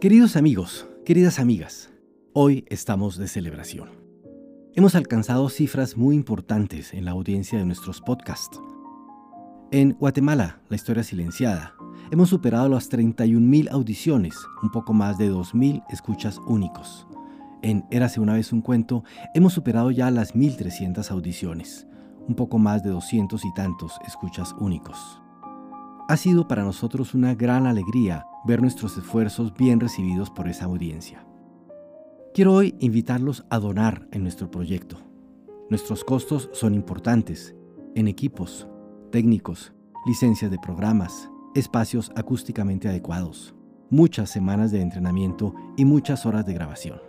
Queridos amigos, queridas amigas, hoy estamos de celebración. Hemos alcanzado cifras muy importantes en la audiencia de nuestros podcasts. En Guatemala, la historia silenciada, hemos superado las 31.000 audiciones, un poco más de 2.000 escuchas únicos. En Érase una vez un cuento, hemos superado ya las 1.300 audiciones, un poco más de 200 y tantos escuchas únicos. Ha sido para nosotros una gran alegría ver nuestros esfuerzos bien recibidos por esa audiencia. Quiero hoy invitarlos a donar en nuestro proyecto. Nuestros costos son importantes en equipos, técnicos, licencias de programas, espacios acústicamente adecuados, muchas semanas de entrenamiento y muchas horas de grabación.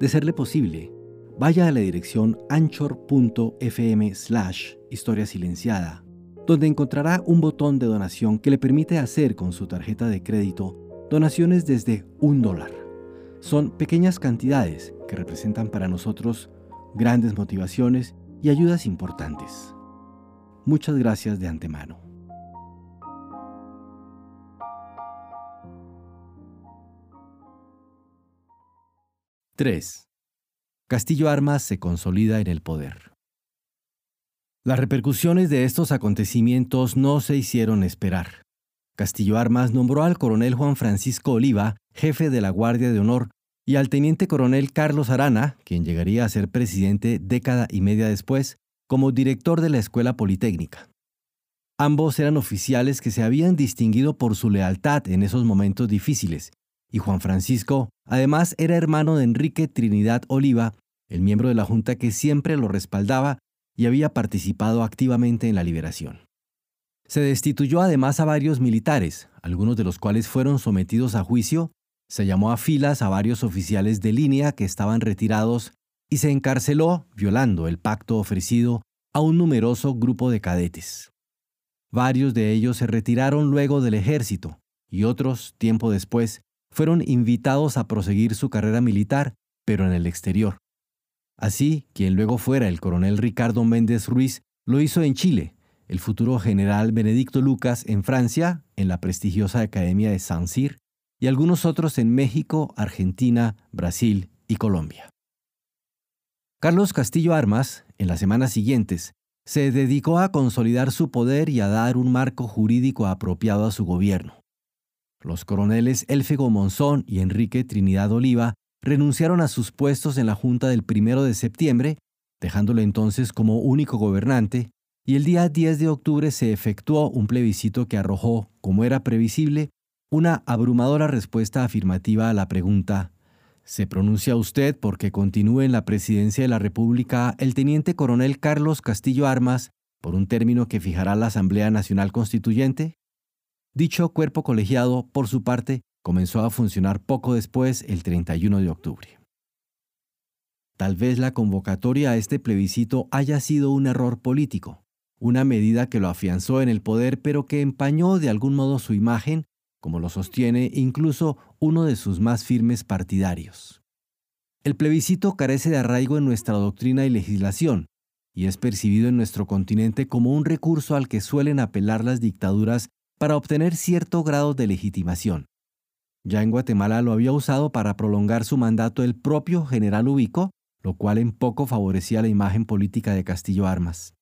De serle posible, vaya a la dirección anchor.fm slash historia silenciada donde encontrará un botón de donación que le permite hacer con su tarjeta de crédito donaciones desde un dólar. Son pequeñas cantidades que representan para nosotros grandes motivaciones y ayudas importantes. Muchas gracias de antemano. ¡3! Castillo Armas se consolida en el poder. Las repercusiones de estos acontecimientos no se hicieron esperar. Castillo Armas nombró al coronel Juan Francisco Oliva jefe de la Guardia de Honor y al teniente coronel Carlos Arana, quien llegaría a ser presidente década y media después, como director de la Escuela Politécnica. Ambos eran oficiales que se habían distinguido por su lealtad en esos momentos difíciles, y Juan Francisco, además, era hermano de Enrique Trinidad Oliva, el miembro de la Junta que siempre lo respaldaba y había participado activamente en la liberación. Se destituyó además a varios militares, algunos de los cuales fueron sometidos a juicio, se llamó a filas a varios oficiales de línea que estaban retirados y se encarceló, violando el pacto ofrecido, a un numeroso grupo de cadetes. Varios de ellos se retiraron luego del ejército y otros, tiempo después, fueron invitados a proseguir su carrera militar, pero en el exterior. Así, quien luego fuera el coronel Ricardo Méndez Ruiz lo hizo en Chile, el futuro general Benedicto Lucas en Francia, en la prestigiosa Academia de San Cyr, y algunos otros en México, Argentina, Brasil y Colombia. Carlos Castillo Armas, en las semanas siguientes, se dedicó a consolidar su poder y a dar un marco jurídico apropiado a su gobierno. Los coroneles Elfego Monzón y Enrique Trinidad Oliva renunciaron a sus puestos en la Junta del 1 de septiembre, dejándolo entonces como único gobernante, y el día 10 de octubre se efectuó un plebiscito que arrojó, como era previsible, una abrumadora respuesta afirmativa a la pregunta ¿Se pronuncia usted porque continúe en la presidencia de la República el teniente coronel Carlos Castillo Armas por un término que fijará la Asamblea Nacional Constituyente? Dicho cuerpo colegiado, por su parte, comenzó a funcionar poco después, el 31 de octubre. Tal vez la convocatoria a este plebiscito haya sido un error político, una medida que lo afianzó en el poder pero que empañó de algún modo su imagen, como lo sostiene incluso uno de sus más firmes partidarios. El plebiscito carece de arraigo en nuestra doctrina y legislación, y es percibido en nuestro continente como un recurso al que suelen apelar las dictaduras para obtener cierto grado de legitimación. Ya en Guatemala lo había usado para prolongar su mandato el propio general Ubico, lo cual en poco favorecía la imagen política de Castillo Armas.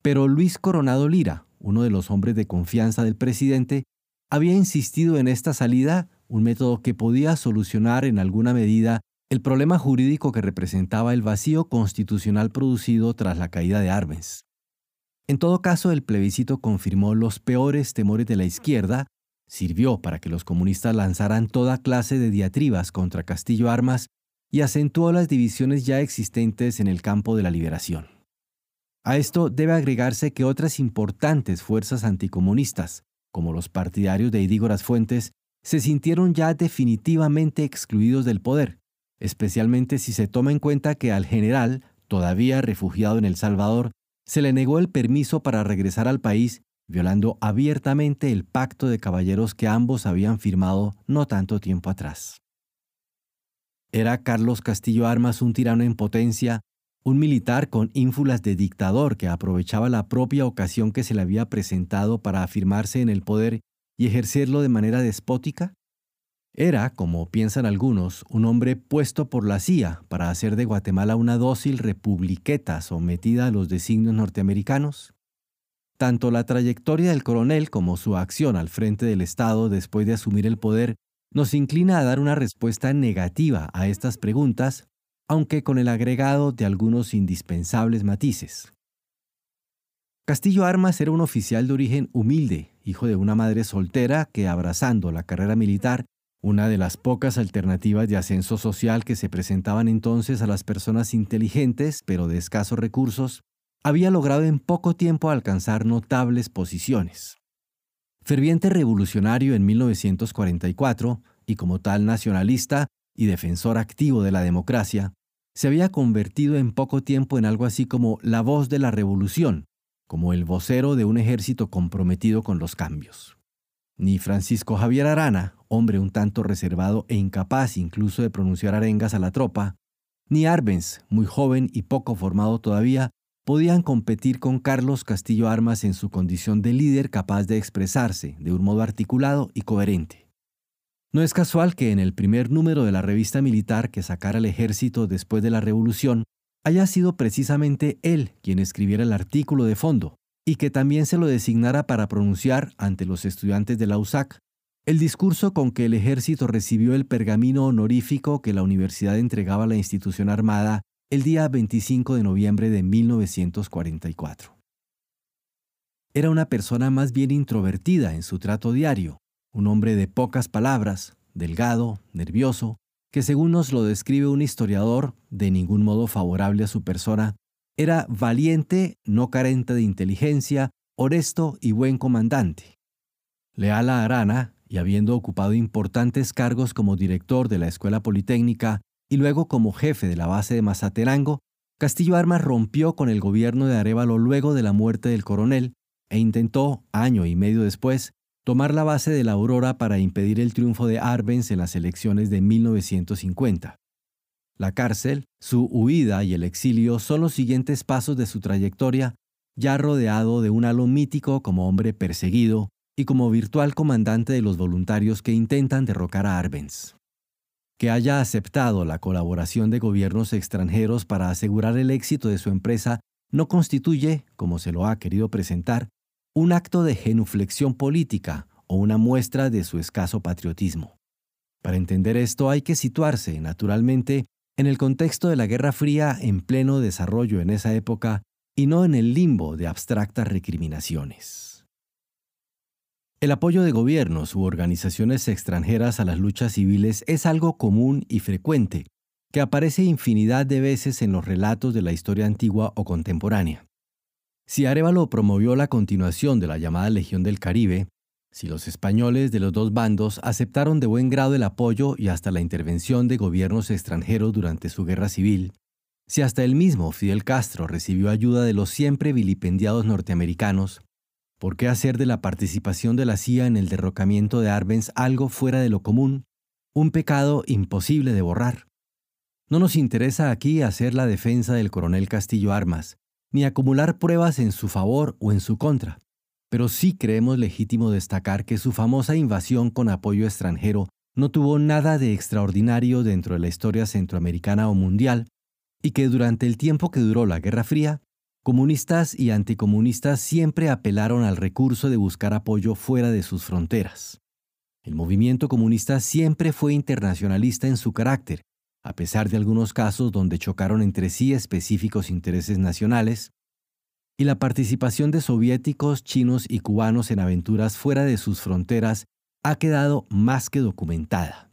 Pero Luis Coronado Lira, uno de los hombres de confianza del presidente, había insistido en esta salida, un método que podía solucionar en alguna medida el problema jurídico que representaba el vacío constitucional producido tras la caída de Arbenz. En todo caso, el plebiscito confirmó los peores temores de la izquierda Sirvió para que los comunistas lanzaran toda clase de diatribas contra Castillo Armas y acentuó las divisiones ya existentes en el campo de la liberación. A esto debe agregarse que otras importantes fuerzas anticomunistas, como los partidarios de Idígoras Fuentes, se sintieron ya definitivamente excluidos del poder, especialmente si se toma en cuenta que al general, todavía refugiado en El Salvador, se le negó el permiso para regresar al país violando abiertamente el pacto de caballeros que ambos habían firmado no tanto tiempo atrás. Era Carlos Castillo Armas un tirano en potencia, un militar con ínfulas de dictador que aprovechaba la propia ocasión que se le había presentado para afirmarse en el poder y ejercerlo de manera despótica? Era, como piensan algunos, un hombre puesto por la CIA para hacer de Guatemala una dócil republiqueta sometida a los designios norteamericanos. Tanto la trayectoria del coronel como su acción al frente del Estado después de asumir el poder nos inclina a dar una respuesta negativa a estas preguntas, aunque con el agregado de algunos indispensables matices. Castillo Armas era un oficial de origen humilde, hijo de una madre soltera que, abrazando la carrera militar, una de las pocas alternativas de ascenso social que se presentaban entonces a las personas inteligentes pero de escasos recursos, había logrado en poco tiempo alcanzar notables posiciones. Ferviente revolucionario en 1944 y como tal nacionalista y defensor activo de la democracia, se había convertido en poco tiempo en algo así como la voz de la revolución, como el vocero de un ejército comprometido con los cambios. Ni Francisco Javier Arana, hombre un tanto reservado e incapaz incluso de pronunciar arengas a la tropa, ni Arbenz, muy joven y poco formado todavía, podían competir con Carlos Castillo Armas en su condición de líder capaz de expresarse de un modo articulado y coherente. No es casual que en el primer número de la revista militar que sacara el ejército después de la revolución haya sido precisamente él quien escribiera el artículo de fondo y que también se lo designara para pronunciar ante los estudiantes de la USAC el discurso con que el ejército recibió el pergamino honorífico que la universidad entregaba a la institución armada el día 25 de noviembre de 1944. Era una persona más bien introvertida en su trato diario, un hombre de pocas palabras, delgado, nervioso, que según nos lo describe un historiador de ningún modo favorable a su persona, era valiente, no carente de inteligencia, honesto y buen comandante. Leal a Arana, y habiendo ocupado importantes cargos como director de la Escuela Politécnica y luego como jefe de la base de Mazaterango, Castillo Armas rompió con el gobierno de Arevalo luego de la muerte del coronel e intentó, año y medio después, tomar la base de la Aurora para impedir el triunfo de Arbenz en las elecciones de 1950. La cárcel, su huida y el exilio son los siguientes pasos de su trayectoria, ya rodeado de un halo mítico como hombre perseguido y como virtual comandante de los voluntarios que intentan derrocar a Arbenz que haya aceptado la colaboración de gobiernos extranjeros para asegurar el éxito de su empresa no constituye, como se lo ha querido presentar, un acto de genuflexión política o una muestra de su escaso patriotismo. Para entender esto hay que situarse, naturalmente, en el contexto de la Guerra Fría en pleno desarrollo en esa época y no en el limbo de abstractas recriminaciones. El apoyo de gobiernos u organizaciones extranjeras a las luchas civiles es algo común y frecuente, que aparece infinidad de veces en los relatos de la historia antigua o contemporánea. Si Arevalo promovió la continuación de la llamada Legión del Caribe, si los españoles de los dos bandos aceptaron de buen grado el apoyo y hasta la intervención de gobiernos extranjeros durante su guerra civil, si hasta el mismo Fidel Castro recibió ayuda de los siempre vilipendiados norteamericanos, ¿Por qué hacer de la participación de la CIA en el derrocamiento de Arbenz algo fuera de lo común, un pecado imposible de borrar? No nos interesa aquí hacer la defensa del coronel Castillo Armas, ni acumular pruebas en su favor o en su contra, pero sí creemos legítimo destacar que su famosa invasión con apoyo extranjero no tuvo nada de extraordinario dentro de la historia centroamericana o mundial, y que durante el tiempo que duró la Guerra Fría Comunistas y anticomunistas siempre apelaron al recurso de buscar apoyo fuera de sus fronteras. El movimiento comunista siempre fue internacionalista en su carácter, a pesar de algunos casos donde chocaron entre sí específicos intereses nacionales, y la participación de soviéticos, chinos y cubanos en aventuras fuera de sus fronteras ha quedado más que documentada.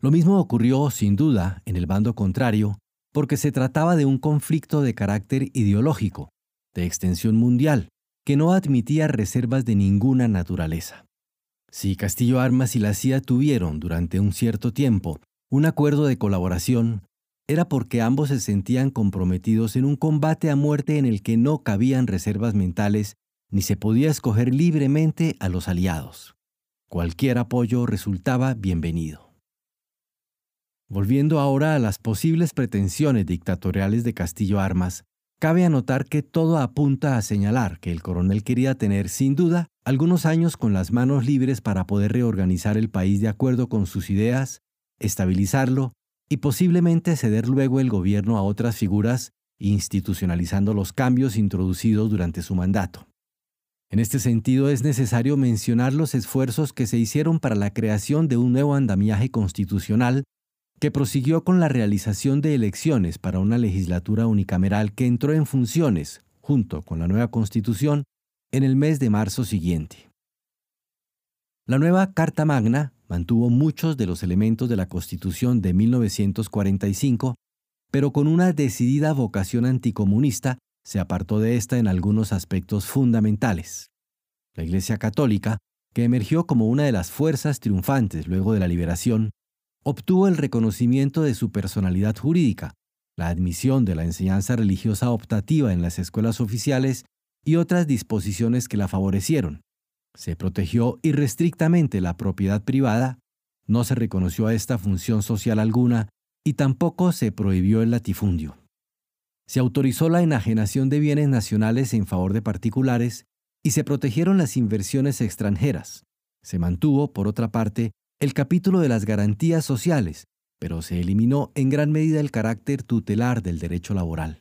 Lo mismo ocurrió, sin duda, en el bando contrario, porque se trataba de un conflicto de carácter ideológico, de extensión mundial, que no admitía reservas de ninguna naturaleza. Si Castillo Armas y la CIA tuvieron durante un cierto tiempo un acuerdo de colaboración, era porque ambos se sentían comprometidos en un combate a muerte en el que no cabían reservas mentales ni se podía escoger libremente a los aliados. Cualquier apoyo resultaba bienvenido. Volviendo ahora a las posibles pretensiones dictatoriales de Castillo Armas, cabe anotar que todo apunta a señalar que el coronel quería tener, sin duda, algunos años con las manos libres para poder reorganizar el país de acuerdo con sus ideas, estabilizarlo y posiblemente ceder luego el gobierno a otras figuras, institucionalizando los cambios introducidos durante su mandato. En este sentido, es necesario mencionar los esfuerzos que se hicieron para la creación de un nuevo andamiaje constitucional que prosiguió con la realización de elecciones para una legislatura unicameral que entró en funciones, junto con la nueva constitución, en el mes de marzo siguiente. La nueva Carta Magna mantuvo muchos de los elementos de la Constitución de 1945, pero con una decidida vocación anticomunista se apartó de esta en algunos aspectos fundamentales. La Iglesia Católica, que emergió como una de las fuerzas triunfantes luego de la liberación, obtuvo el reconocimiento de su personalidad jurídica, la admisión de la enseñanza religiosa optativa en las escuelas oficiales y otras disposiciones que la favorecieron. Se protegió irrestrictamente la propiedad privada, no se reconoció a esta función social alguna y tampoco se prohibió el latifundio. Se autorizó la enajenación de bienes nacionales en favor de particulares y se protegieron las inversiones extranjeras. Se mantuvo, por otra parte, el capítulo de las garantías sociales, pero se eliminó en gran medida el carácter tutelar del derecho laboral.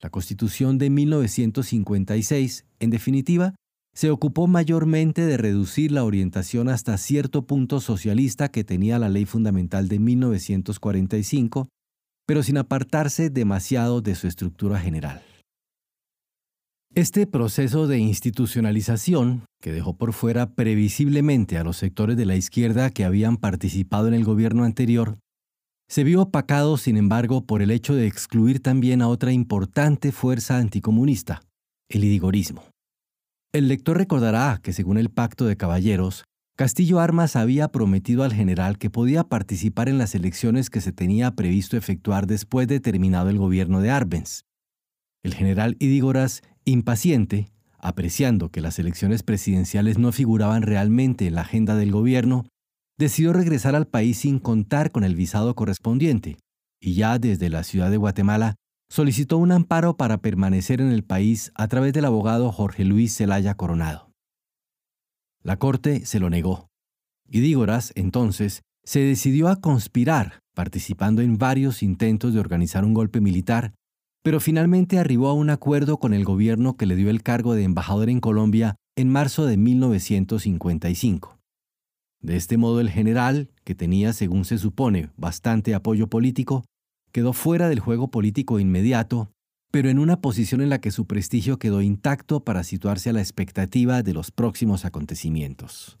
La Constitución de 1956, en definitiva, se ocupó mayormente de reducir la orientación hasta cierto punto socialista que tenía la Ley Fundamental de 1945, pero sin apartarse demasiado de su estructura general. Este proceso de institucionalización, que dejó por fuera previsiblemente a los sectores de la izquierda que habían participado en el gobierno anterior, se vio opacado, sin embargo, por el hecho de excluir también a otra importante fuerza anticomunista, el idigorismo. El lector recordará que, según el Pacto de Caballeros, Castillo Armas había prometido al general que podía participar en las elecciones que se tenía previsto efectuar después de terminado el gobierno de Arbenz. El general Idígoras Impaciente, apreciando que las elecciones presidenciales no figuraban realmente en la agenda del gobierno, decidió regresar al país sin contar con el visado correspondiente, y ya desde la ciudad de Guatemala solicitó un amparo para permanecer en el país a través del abogado Jorge Luis Zelaya Coronado. La corte se lo negó, y entonces, se decidió a conspirar, participando en varios intentos de organizar un golpe militar pero finalmente arribó a un acuerdo con el gobierno que le dio el cargo de embajador en Colombia en marzo de 1955. De este modo el general, que tenía, según se supone, bastante apoyo político, quedó fuera del juego político inmediato, pero en una posición en la que su prestigio quedó intacto para situarse a la expectativa de los próximos acontecimientos.